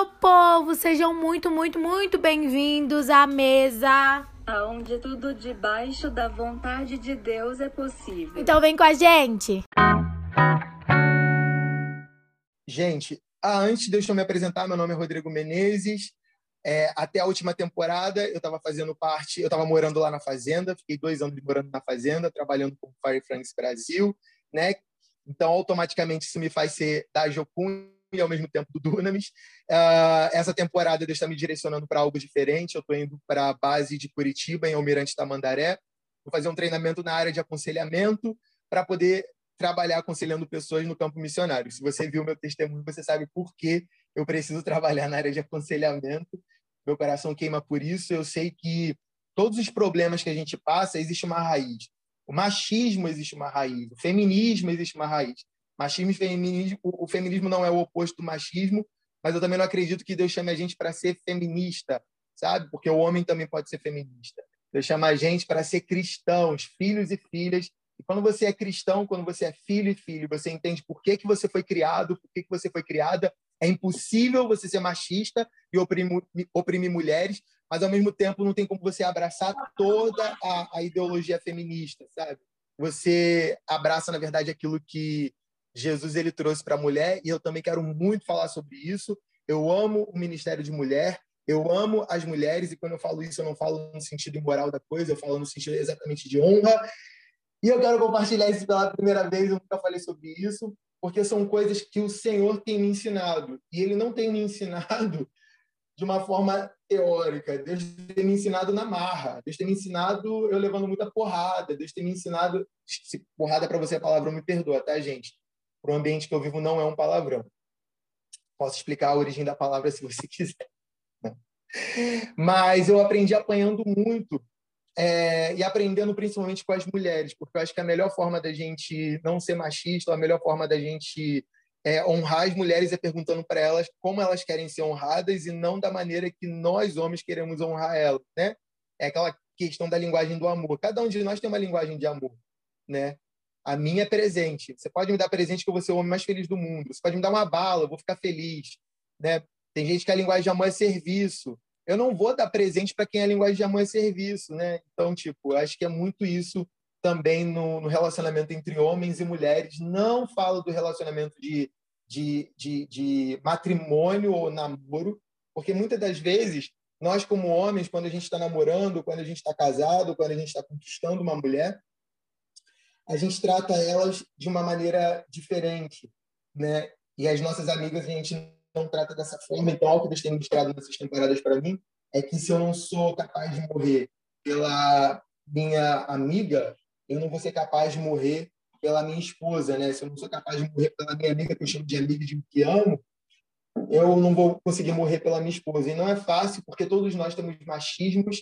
meu povo! Sejam muito, muito, muito bem-vindos à mesa. Onde tudo debaixo da vontade de Deus é possível. Então vem com a gente! Gente, ah, antes deixa eu me apresentar, meu nome é Rodrigo Menezes. É, até a última temporada eu estava fazendo parte, eu estava morando lá na fazenda, fiquei dois anos morando na fazenda, trabalhando com Fire France Brasil, né? Então automaticamente isso me faz ser da Jocum e ao mesmo tempo do Dunamis. Uh, essa temporada Deus está me direcionando para algo diferente. Eu estou indo para a base de Curitiba, em Almirante Tamandaré. Vou fazer um treinamento na área de aconselhamento para poder trabalhar aconselhando pessoas no campo missionário. Se você viu meu testemunho, você sabe por que eu preciso trabalhar na área de aconselhamento. Meu coração queima por isso. Eu sei que todos os problemas que a gente passa, existe uma raiz. O machismo existe uma raiz, o feminismo existe uma raiz. Machismo e feminismo, o feminismo não é o oposto do machismo, mas eu também não acredito que Deus chame a gente para ser feminista, sabe? Porque o homem também pode ser feminista. Deus chama a gente para ser cristãos, filhos e filhas. E quando você é cristão, quando você é filho e filho, você entende por que, que você foi criado, por que, que você foi criada. É impossível você ser machista e oprimir, oprimir mulheres, mas ao mesmo tempo não tem como você abraçar toda a, a ideologia feminista, sabe? Você abraça, na verdade, aquilo que Jesus ele trouxe para a mulher e eu também quero muito falar sobre isso. Eu amo o ministério de mulher, eu amo as mulheres e quando eu falo isso eu não falo no sentido imoral da coisa, eu falo no sentido exatamente de honra. E eu quero compartilhar isso pela primeira vez, eu nunca falei sobre isso, porque são coisas que o Senhor tem me ensinado e ele não tem me ensinado de uma forma teórica. Deus tem me ensinado na marra. Deus tem me ensinado eu levando muita porrada. Deus tem me ensinado. Porrada para você a palavra me perdoa, tá, gente? Para o ambiente que eu vivo não é um palavrão. Posso explicar a origem da palavra se você quiser. Mas eu aprendi apanhando muito é, e aprendendo principalmente com as mulheres, porque eu acho que a melhor forma da gente não ser machista, a melhor forma da gente é, honrar as mulheres é perguntando para elas como elas querem ser honradas e não da maneira que nós homens queremos honrar elas, né? É aquela questão da linguagem do amor. Cada um de nós tem uma linguagem de amor, né? A minha é presente. Você pode me dar presente que eu vou ser o homem mais feliz do mundo. Você pode me dar uma bala, eu vou ficar feliz. Né? Tem gente que a linguagem de amor é serviço. Eu não vou dar presente para quem a linguagem de amor é serviço. Né? Então, tipo, acho que é muito isso também no, no relacionamento entre homens e mulheres. Não falo do relacionamento de, de, de, de matrimônio ou namoro, porque muitas das vezes nós, como homens, quando a gente está namorando, quando a gente está casado, quando a gente está conquistando uma mulher, a gente trata elas de uma maneira diferente, né? E as nossas amigas a gente não trata dessa forma. Então, o que Deus tem mostrado nessas temporadas para mim é que se eu não sou capaz de morrer pela minha amiga, eu não vou ser capaz de morrer pela minha esposa, né? Se eu não sou capaz de morrer pela minha amiga, que eu chamo de amiga de que amo, eu não vou conseguir morrer pela minha esposa. E não é fácil, porque todos nós temos machismos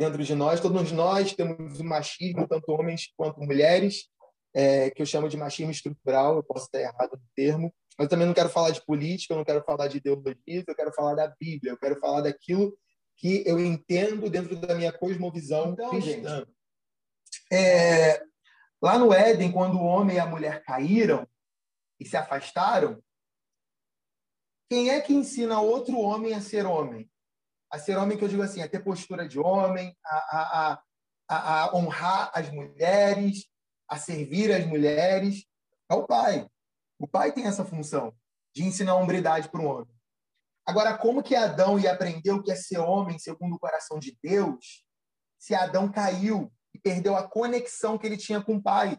dentro de nós. Todos nós temos o machismo, tanto homens quanto mulheres, é, que eu chamo de machismo estrutural, eu posso estar errado no termo, mas também não quero falar de política, eu não quero falar de ideologia, eu quero falar da Bíblia, eu quero falar daquilo que eu entendo dentro da minha cosmovisão então, cristã. É, lá no Éden, quando o homem e a mulher caíram e se afastaram, quem é que ensina outro homem a ser homem? A ser homem, que eu digo assim, a ter postura de homem, a, a, a, a honrar as mulheres, a servir as mulheres, é o pai. O pai tem essa função de ensinar a hombridade para o homem. Agora, como que Adão ia aprender o que é ser homem segundo o coração de Deus, se Adão caiu e perdeu a conexão que ele tinha com o pai?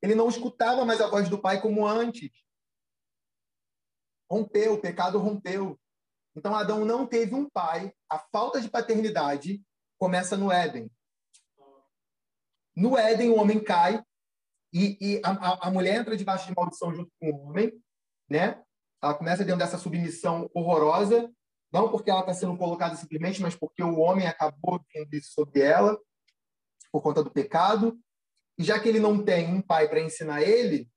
Ele não escutava mais a voz do pai como antes. Rompeu, o pecado rompeu. Então, Adão não teve um pai. A falta de paternidade começa no Éden. No Éden, o homem cai e, e a, a, mulher entra debaixo de maldição junto com o homem, né? Ela começa dentro dessa submissão horrorosa, não porque ela está sendo colocada simplesmente, mas porque o homem acabou tendo isso sobre ela por conta do pecado. E já que ele não tem um pai para ensinar ele,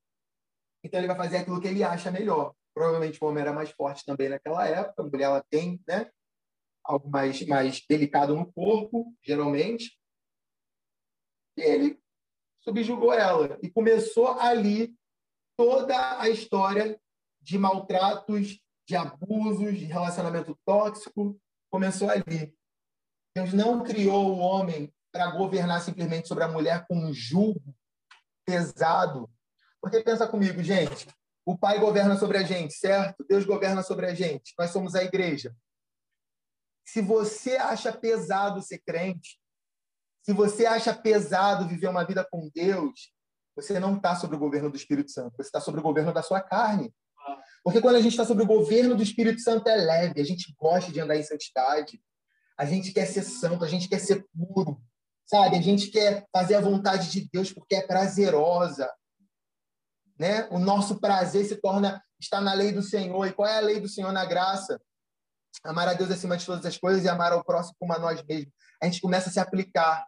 então ele vai fazer aquilo que ele acha melhor. Provavelmente o homem era mais forte também naquela época, a mulher ela tem né, algo mais, mais delicado no corpo, geralmente. E ele subjugou ela. E começou ali toda a história de maltratos, de abusos, de relacionamento tóxico, começou ali. Deus não criou o homem para governar simplesmente sobre a mulher com um julgo pesado. Porque pensa comigo, gente, o Pai governa sobre a gente, certo? Deus governa sobre a gente. Nós somos a igreja. Se você acha pesado ser crente, se você acha pesado viver uma vida com Deus, você não está sobre o governo do Espírito Santo, você está sobre o governo da sua carne. Porque quando a gente está sobre o governo do Espírito Santo é leve, a gente gosta de andar em santidade, a gente quer ser santo, a gente quer ser puro, sabe? A gente quer fazer a vontade de Deus porque é prazerosa, né? O nosso prazer se torna está na lei do Senhor. E qual é a lei do Senhor na graça? Amar a Deus acima de todas as coisas e amar ao próximo como a nós mesmos. A gente começa a se aplicar,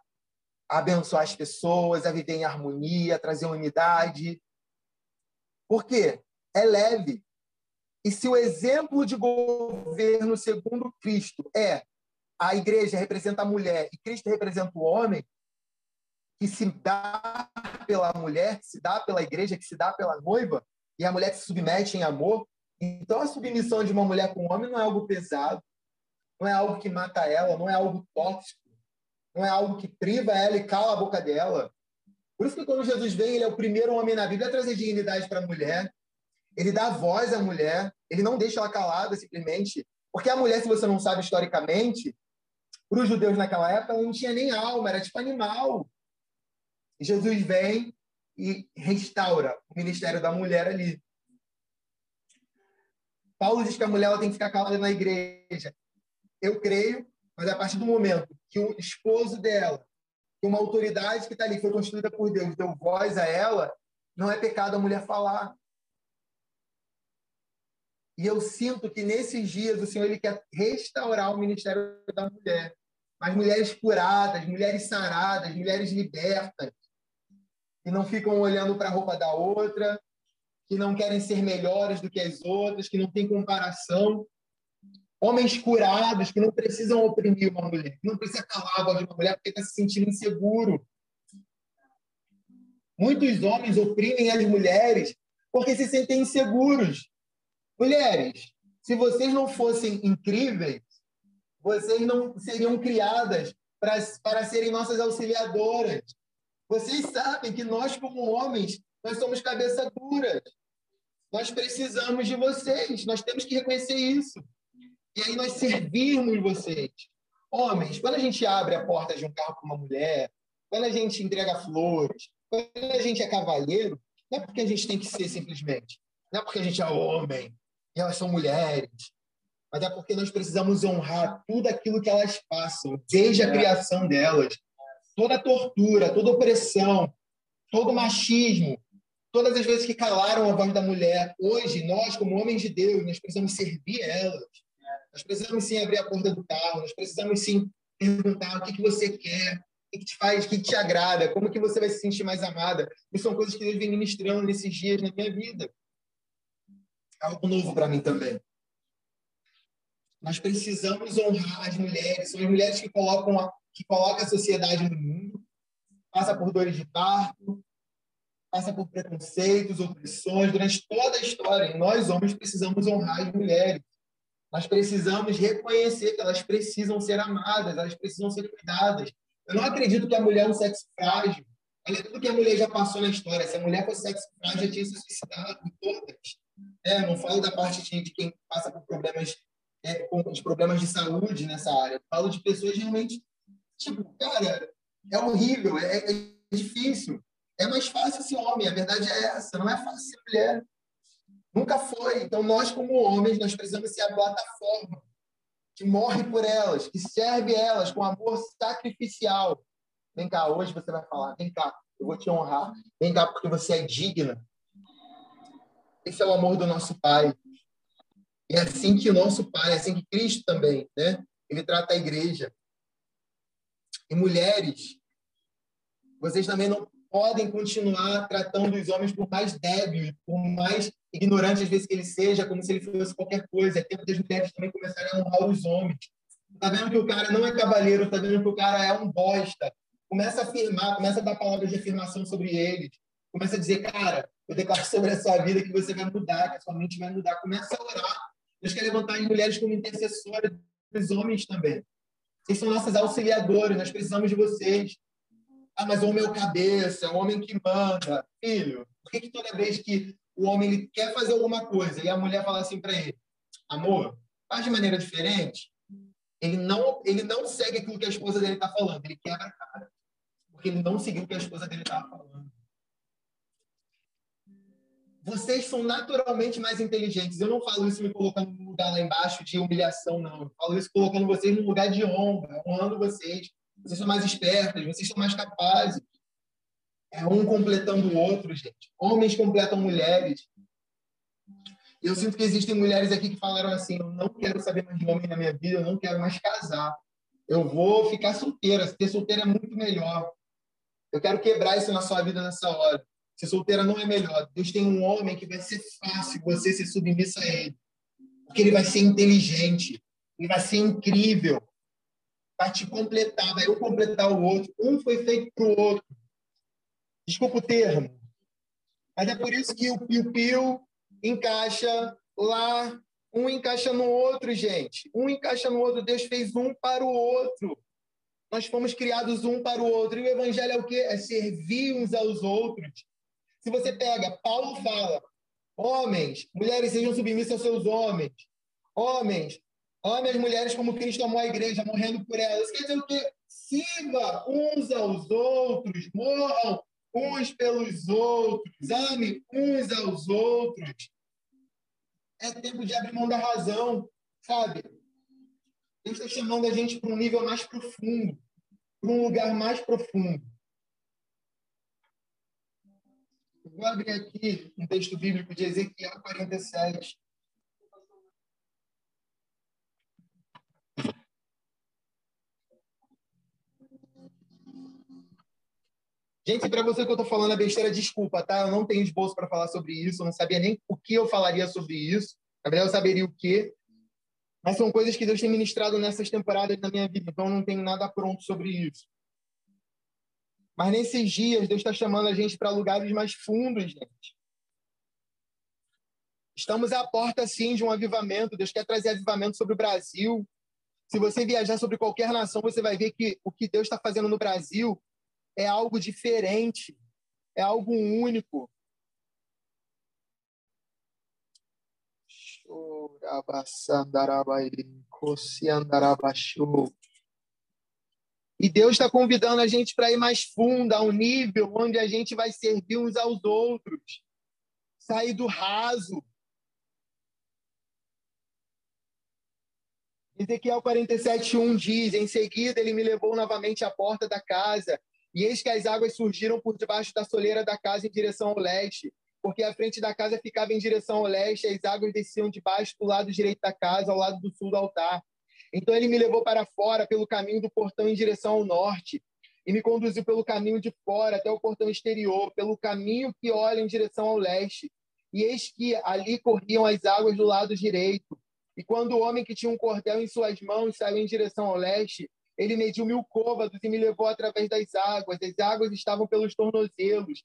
a abençoar as pessoas, a viver em harmonia, a trazer unidade. Por quê? É leve. E se o exemplo de governo segundo Cristo é a igreja representa a mulher e Cristo representa o homem, que se dá pela mulher, que se dá pela igreja, que se dá pela noiva, e a mulher se submete em amor. Então, a submissão de uma mulher com um homem não é algo pesado, não é algo que mata ela, não é algo tóxico, não é algo que priva ela e cala a boca dela. Por isso que quando Jesus vem, ele é o primeiro homem na Bíblia a trazer dignidade para a mulher. Ele dá voz à mulher, ele não deixa ela calada simplesmente. Porque a mulher, se você não sabe historicamente, para os judeus naquela época, ela não tinha nem alma, era tipo animal. Jesus vem e restaura o ministério da mulher ali. Paulo diz que a mulher tem que ficar calada na igreja. Eu creio, mas a partir do momento que o esposo dela, que uma autoridade que está ali, foi construída por Deus, deu voz a ela, não é pecado a mulher falar. E eu sinto que nesses dias o Senhor ele quer restaurar o ministério da mulher. Mas mulheres curadas, mulheres saradas, mulheres libertas, que não ficam olhando para a roupa da outra, que não querem ser melhores do que as outras, que não têm comparação. Homens curados que não precisam oprimir uma mulher, que não precisa calar a voz de uma mulher porque está se sentindo inseguro. Muitos homens oprimem as mulheres porque se sentem inseguros. Mulheres, se vocês não fossem incríveis, vocês não seriam criadas para, para serem nossas auxiliadoras. Vocês sabem que nós, como homens, nós somos cabeça dura. Nós precisamos de vocês. Nós temos que reconhecer isso. E aí nós servirmos vocês. Homens, quando a gente abre a porta de um carro para uma mulher, quando a gente entrega flores, quando a gente é cavalheiro, não é porque a gente tem que ser simplesmente. Não é porque a gente é homem e elas são mulheres mas é porque nós precisamos honrar tudo aquilo que elas passam, desde a é. criação delas. Toda tortura, toda opressão, todo machismo, todas as vezes que calaram a voz da mulher. Hoje, nós, como homens de Deus, nós precisamos servir elas. Nós precisamos sim abrir a porta do carro, nós precisamos sim perguntar o que, que você quer, o que, te faz, o que, te agrada, como que você vai se sentir mais amada. Isso são coisas que Deus vem ministrando nesses dias na minha vida. Algo novo para mim também. Nós precisamos honrar as mulheres. São as mulheres que colocam a, que colocam a sociedade no mundo. Passa por dores de parto, passa por preconceitos, opressões durante toda a história. E nós, homens, precisamos honrar as mulheres. Nós precisamos reconhecer que elas precisam ser amadas, elas precisam ser cuidadas. Eu não acredito que a mulher é um sexo frágil. Olha tudo que a mulher já passou na história. Se a mulher fosse sexo frágil, já tinha se suicidado, todas. É, não falo da parte de, de quem passa por problemas é, os problemas de saúde nessa área. Eu falo de pessoas realmente, tipo, cara, é horrível, é, é, difícil. É mais fácil ser homem, a verdade é essa, não é fácil ser mulher. Nunca foi. Então, nós, como homens, nós precisamos ser a plataforma que morre por elas, que serve elas com amor sacrificial. Vem cá, hoje você vai falar, vem cá, eu vou te honrar. Vem cá, porque você é digna. Esse é o amor do nosso Pai. É assim que o nosso Pai, é assim que Cristo também, né? Ele trata a igreja. E mulheres, vocês também não podem continuar tratando os homens por mais débil, por mais ignorante às vezes que ele seja, como se ele fosse qualquer coisa. É tempo das mulheres também começarem a honrar os homens. Tá vendo que o cara não é cavaleiro, tá vendo que o cara é um bosta. Começa a afirmar, começa a dar palavras de afirmação sobre eles. Começa a dizer, cara, eu declaro sobre a sua vida que você vai mudar, que a sua mente vai mudar. Começa a orar Deus quer levantar as mulheres como intercessoras dos homens também. Vocês são nossos auxiliadores, nós precisamos de vocês. Ah, mas o homem é o cabeça, é o homem que manda. Filho, por que, que toda vez que o homem ele quer fazer alguma coisa e a mulher fala assim para ele, amor, faz de maneira diferente, ele não, ele não segue aquilo que a esposa dele está falando, ele quebra a cara. Porque ele não seguiu o que a esposa dele estava falando. Vocês são naturalmente mais inteligentes. Eu não falo isso me colocando no lugar lá embaixo de humilhação, não. Eu falo isso colocando vocês no lugar de honra, honrando vocês. Vocês são mais espertas, vocês são mais capazes. É um completando o outro, gente. Homens completam mulheres. Eu sinto que existem mulheres aqui que falaram assim: eu não quero saber mais de homem na minha vida, eu não quero mais casar. Eu vou ficar solteira. Ser solteira é muito melhor. Eu quero quebrar isso na sua vida nessa hora. Ser solteira não é melhor. Deus tem um homem que vai ser fácil você ser submissa a ele. Porque ele vai ser inteligente. Ele vai ser incrível. Vai te completar, vai eu completar o outro. Um foi feito para o outro. Desculpa o termo. Mas é por isso que o piu-piu encaixa lá, um encaixa no outro, gente. Um encaixa no outro. Deus fez um para o outro. Nós fomos criados um para o outro. E o evangelho é o quê? É servir uns aos outros. Se você pega, Paulo fala: homens, mulheres sejam submissas aos seus homens. Homens, amem as mulheres como Cristo amou a igreja, morrendo por elas. Quer dizer o quê? Sirva uns aos outros, morram uns pelos outros, ame uns aos outros. É tempo de abrir mão da razão, sabe? Deus está chamando a gente para um nível mais profundo, para um lugar mais profundo. Vou abrir aqui um texto bíblico de Ezequiel 47. Gente, para você que eu estou falando a besteira, desculpa, tá? Eu não tenho esboço para falar sobre isso, eu não sabia nem o que eu falaria sobre isso. Na verdade, eu saberia o quê. Mas são coisas que Deus tem ministrado nessas temporadas da minha vida, então eu não tenho nada pronto sobre isso. Mas nesses dias, Deus está chamando a gente para lugares mais fundos, gente. Estamos à porta, sim, de um avivamento. Deus quer trazer avivamento sobre o Brasil. Se você viajar sobre qualquer nação, você vai ver que o que Deus está fazendo no Brasil é algo diferente, é algo único. E Deus está convidando a gente para ir mais fundo, a um nível onde a gente vai servir uns aos outros, sair do raso. Ezequiel 47:1 diz: Em seguida, ele me levou novamente à porta da casa e eis que as águas surgiram por debaixo da soleira da casa em direção ao leste, porque a frente da casa ficava em direção ao leste, as águas desciam debaixo do lado direito da casa, ao lado do sul do altar. Então ele me levou para fora pelo caminho do portão em direção ao norte, e me conduziu pelo caminho de fora até o portão exterior, pelo caminho que olha em direção ao leste. E eis que ali corriam as águas do lado direito. E quando o homem que tinha um cordel em suas mãos saiu em direção ao leste, ele mediu mil côvados e me levou através das águas. As águas estavam pelos tornozelos.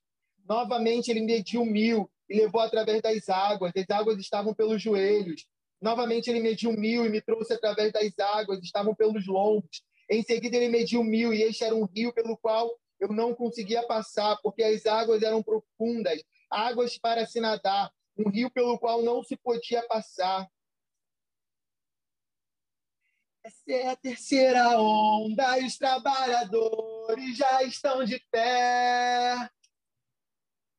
Novamente, ele mediu mil e levou através das águas. As águas estavam pelos joelhos. Novamente, ele mediu mil e me trouxe através das águas. Estavam pelos lombos. Em seguida, ele mediu mil e este era um rio pelo qual eu não conseguia passar, porque as águas eram profundas águas para se nadar. Um rio pelo qual não se podia passar. Essa é a terceira onda os trabalhadores já estão de pé.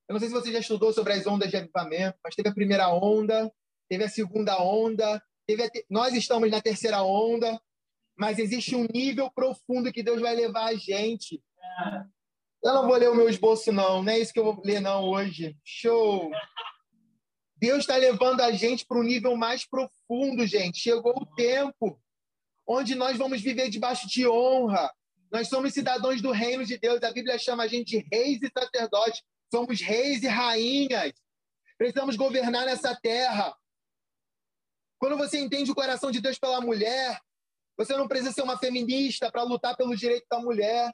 Eu não sei se você já estudou sobre as ondas de avivamento, mas teve a primeira onda, teve a segunda onda, te... nós estamos na terceira onda, mas existe um nível profundo que Deus vai levar a gente. Eu não vou ler o meu esboço, não, não é isso que eu vou ler, não, hoje. Show! Deus está levando a gente para um nível mais profundo, gente. Chegou o tempo onde nós vamos viver debaixo de honra. Nós somos cidadãos do reino de Deus. A Bíblia chama a gente de reis e sacerdotes. Somos reis e rainhas. Precisamos governar nessa terra. Quando você entende o coração de Deus pela mulher, você não precisa ser uma feminista para lutar pelo direito da mulher.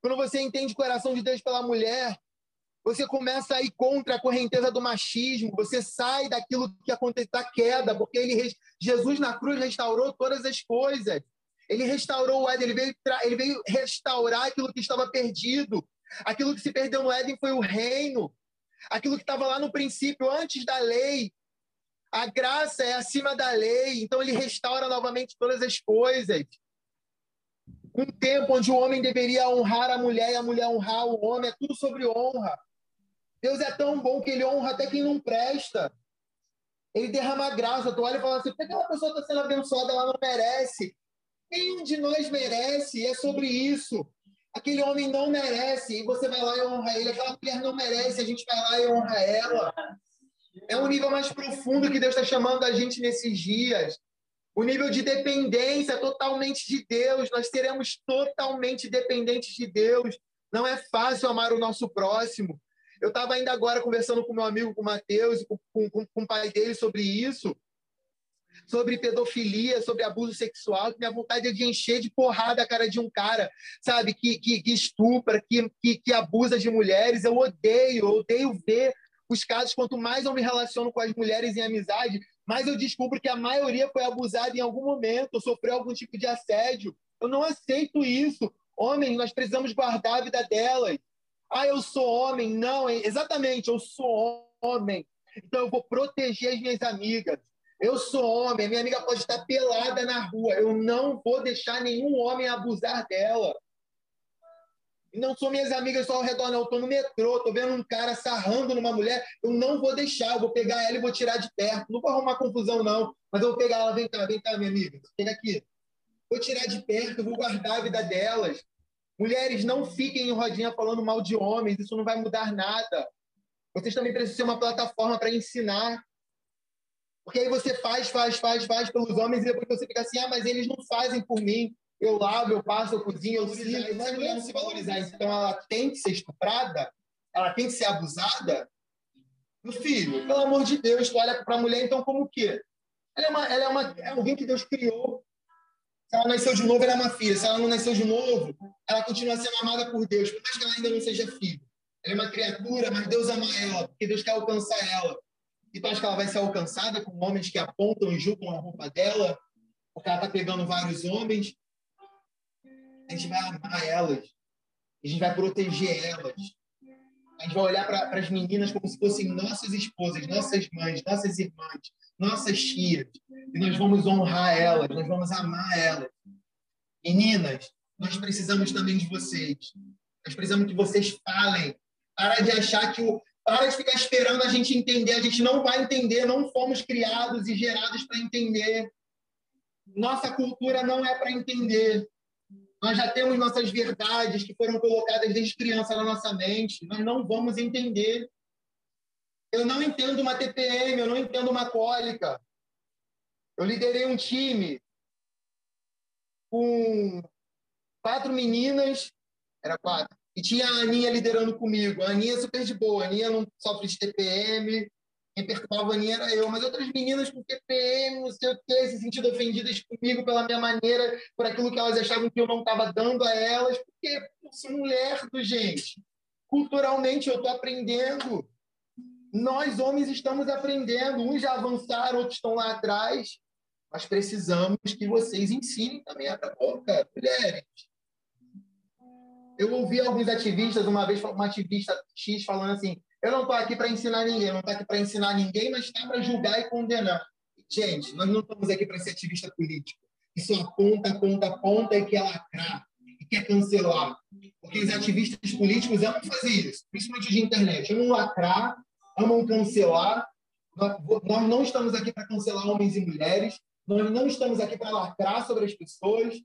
Quando você entende o coração de Deus pela mulher, Você começa a ir contra a correnteza do machismo, você sai daquilo que aconteceu, da queda, porque ele, Jesus na cruz restaurou todas as coisas. Ele restaurou o Éden, ele veio, ele veio restaurar aquilo que estava perdido. Aquilo que se perdeu no Éden foi o reino. Aquilo que estava lá no princípio, antes da lei. A graça é acima da lei, então ele restaura novamente todas as coisas. Um tempo onde o homem deveria honrar a mulher e a mulher honrar o homem, é tudo sobre honra. Deus é tão bom que ele honra até quem não presta. Ele derrama graça. Tu olha e fala assim: por que aquela pessoa está sendo abençoada, ela não merece? Nenhum de nós merece, é sobre isso. Aquele homem não merece, e você vai lá e honra ele. Aquela mulher não merece, a gente vai lá e honra ela. É um nível mais profundo que Deus está chamando a gente nesses dias. O nível de dependência totalmente de Deus. Nós seremos totalmente dependentes de Deus. Não é fácil amar o nosso próximo. Eu estava ainda agora conversando com meu amigo, com o Matheus, com, com, com o pai dele sobre isso sobre pedofilia, sobre abuso sexual, minha vontade é de encher de porrada a cara de um cara, sabe, que, que, que estupra, que, que, que abusa de mulheres. Eu odeio, eu odeio ver os casos. Quanto mais eu me relaciono com as mulheres em amizade, mais eu descubro que a maioria foi abusada em algum momento, sofreu algum tipo de assédio. Eu não aceito isso. Homem, nós precisamos guardar a vida delas. Ah, eu sou homem. Não, exatamente, eu sou homem. Então eu vou proteger as minhas amigas. Eu sou homem, minha amiga pode estar pelada na rua. Eu não vou deixar nenhum homem abusar dela. Não são minhas amigas só ao redor, não. Eu estou no metrô, estou vendo um cara sarrando numa mulher. Eu não vou deixar, eu vou pegar ela e vou tirar de perto. Não vou arrumar confusão, não. Mas eu vou pegar ela, vem cá, vem cá, minha amiga. Chega aqui. Vou tirar de perto, vou guardar a vida delas. Mulheres, não fiquem em rodinha falando mal de homens, isso não vai mudar nada. Vocês também precisam ser uma plataforma para ensinar porque aí você faz, faz, faz, faz pelos homens e depois você fica assim, ah, mas eles não fazem por mim. Eu lavo, eu passo, eu cozinho, eu sirvo. Mas a mulher não se valorizar. Então ela tem que ser estuprada? Ela tem que ser abusada? Meu filho, pelo amor de Deus, tu olha para a mulher então como o quê? Ela é, uma, ela é, uma, é alguém que Deus criou. Se ela nasceu de novo, ela é uma filha. Se ela não nasceu de novo, ela continua sendo amada por Deus, por mais que ela ainda não seja filha. Ela é uma criatura, mas Deus ama ela, porque Deus quer alcançar ela. E tu acha que ela vai ser alcançada com homens que apontam e julgam a roupa dela? Porque ela está pegando vários homens? A gente vai amar elas. A gente vai proteger elas. A gente vai olhar para as meninas como se fossem nossas esposas, nossas mães, nossas irmãs, nossas tias. E nós vamos honrar elas, nós vamos amar elas. Meninas, nós precisamos também de vocês. Nós precisamos que vocês falem. Para de achar que o, para de ficar esperando a gente entender. A gente não vai entender, não fomos criados e gerados para entender. Nossa cultura não é para entender. Nós já temos nossas verdades que foram colocadas desde criança na nossa mente. Nós não vamos entender. Eu não entendo uma TPM, eu não entendo uma cólica. Eu liderei um time com quatro meninas, era quatro, e tinha a Aninha liderando comigo. A Aninha é super de boa. A Aninha não sofre de TPM. Quem perturbava a Aninha era eu. Mas outras meninas com TPM, não sei o quê, se sentindo ofendidas comigo pela minha maneira, por aquilo que elas achavam que eu não estava dando a elas. Porque eu sou lerdo, gente. Culturalmente, eu estou aprendendo. Nós, homens, estamos aprendendo. Uns já avançaram, outros estão lá atrás. Mas precisamos que vocês ensinem também a boca, mulheres eu ouvi alguns ativistas, uma vez uma ativista X falando assim: eu não estou aqui para ensinar ninguém, não estou aqui para ensinar ninguém, mas está para julgar e condenar. Gente, nós não estamos aqui para ser ativista político. Isso aponta, aponta, aponta e quer lacrar, e quer cancelar. Porque os ativistas políticos amam fazer isso, principalmente de internet. Amam lacrar, amam cancelar. Nós não estamos aqui para cancelar homens e mulheres, nós não estamos aqui para lacrar sobre as pessoas,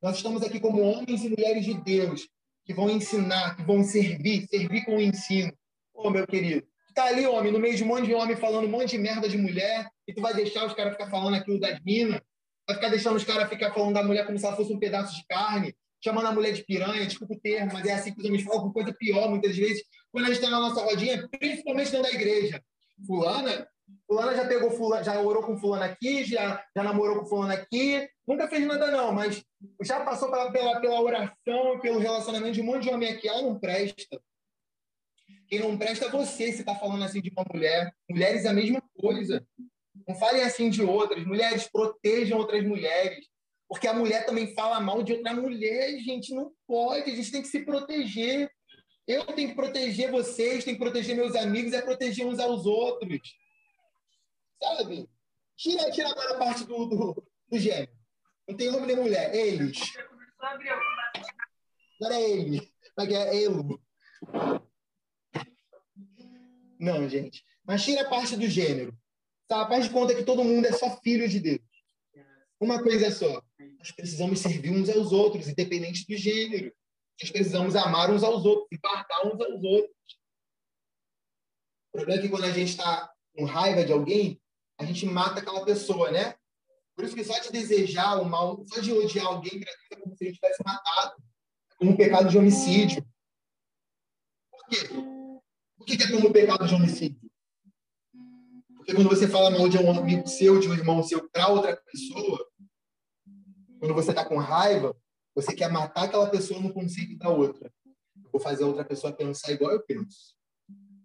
nós estamos aqui como homens e mulheres de Deus, que vão ensinar, que vão servir, servir com o ensino. Ô, meu querido, tá ali, homem, no meio de um monte de homem falando um monte de merda de mulher, e tu vai deixar os caras ficar falando aquilo das minas, vai ficar deixando os caras ficar falando da mulher como se ela fosse um pedaço de carne, chamando a mulher de piranha, desculpa o termo, mas é assim que os homens falam, com coisa pior, muitas vezes, quando a gente está na nossa rodinha, principalmente dentro da igreja. Fulana, fulana já pegou fulana, já orou com fulana aqui, já, já namorou com fulana aqui, nunca fez nada não, mas já passou pela, pela, pela oração, pelo relacionamento de um monte de homem aqui, ela não presta. Quem não presta é você se está falando assim de uma mulher. Mulheres é a mesma coisa. Não falem assim de outras. Mulheres protejam outras mulheres. Porque a mulher também fala mal de outra mulher, gente. Não pode. A gente tem que se proteger. Eu tenho que proteger vocês, tenho que proteger meus amigos, é proteger uns aos outros. Sabe? Tira, tira agora a parte do, do, do gênero. Não tem homem nem mulher. Eles. Agora é ele. Como é que é? Elo. Não, gente. Mas tira a parte do gênero. Tá? Faz de conta que todo mundo é só filho de Deus. Uma coisa só. Nós precisamos servir uns aos outros, independente do gênero. Nós precisamos amar uns aos outros guardar uns aos outros. O problema é que quando a gente está com raiva de alguém, a gente mata aquela pessoa, né? Por isso que só de desejar o mal, só de odiar alguém, é como se a gente tivesse matado. Como um pecado de homicídio. Por quê? Por que é como um pecado de homicídio? Porque quando você fala mal de um amigo seu, de um irmão seu, para outra pessoa, quando você está com raiva, você quer matar aquela pessoa no conceito da outra. Vou fazer a outra pessoa pensar igual eu penso.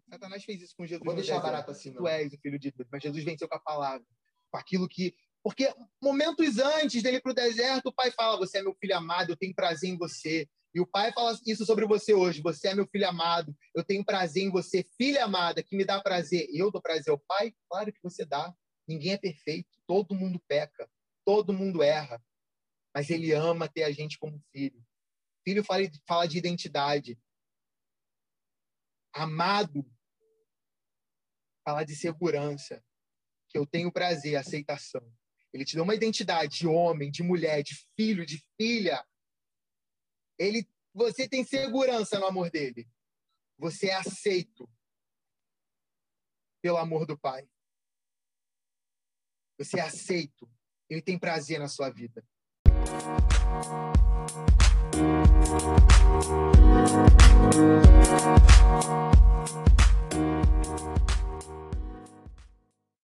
Satanás fez isso com Jesus. Vou deixar barato assim. Tu és o filho de Deus, mas Jesus venceu com a palavra, com aquilo que. Porque momentos antes dele ir para o deserto, o pai fala: Você é meu filho amado, eu tenho prazer em você. E o pai fala isso sobre você hoje: Você é meu filho amado, eu tenho prazer em você, filha amada, que me dá prazer. Eu dou prazer ao pai? Claro que você dá. Ninguém é perfeito, todo mundo peca, todo mundo erra mas ele ama ter a gente como filho. Filho fala, fala de identidade. Amado fala de segurança, que eu tenho prazer, aceitação. Ele te dá uma identidade de homem, de mulher, de filho, de filha. Ele, você tem segurança no amor dele. Você é aceito pelo amor do Pai. Você é aceito. Ele tem prazer na sua vida.